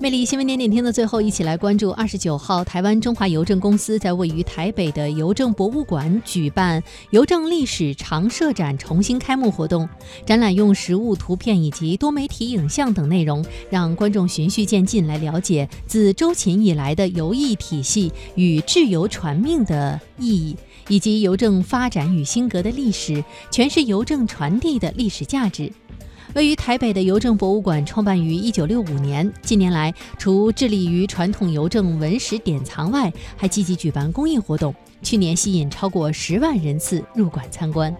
魅力新闻点点听的最后，一起来关注二十九号，台湾中华邮政公司在位于台北的邮政博物馆举办邮政历史常设展重新开幕活动。展览用实物、图片以及多媒体影像等内容，让观众循序渐进来了解自周秦以来的邮艺体系与制邮传命的意义，以及邮政发展与兴革的历史，诠释邮政传递的历史价值。位于台北的邮政博物馆创办于一九六五年，近年来除致力于传统邮政文史典藏外，还积极举办公益活动。去年吸引超过十万人次入馆参观。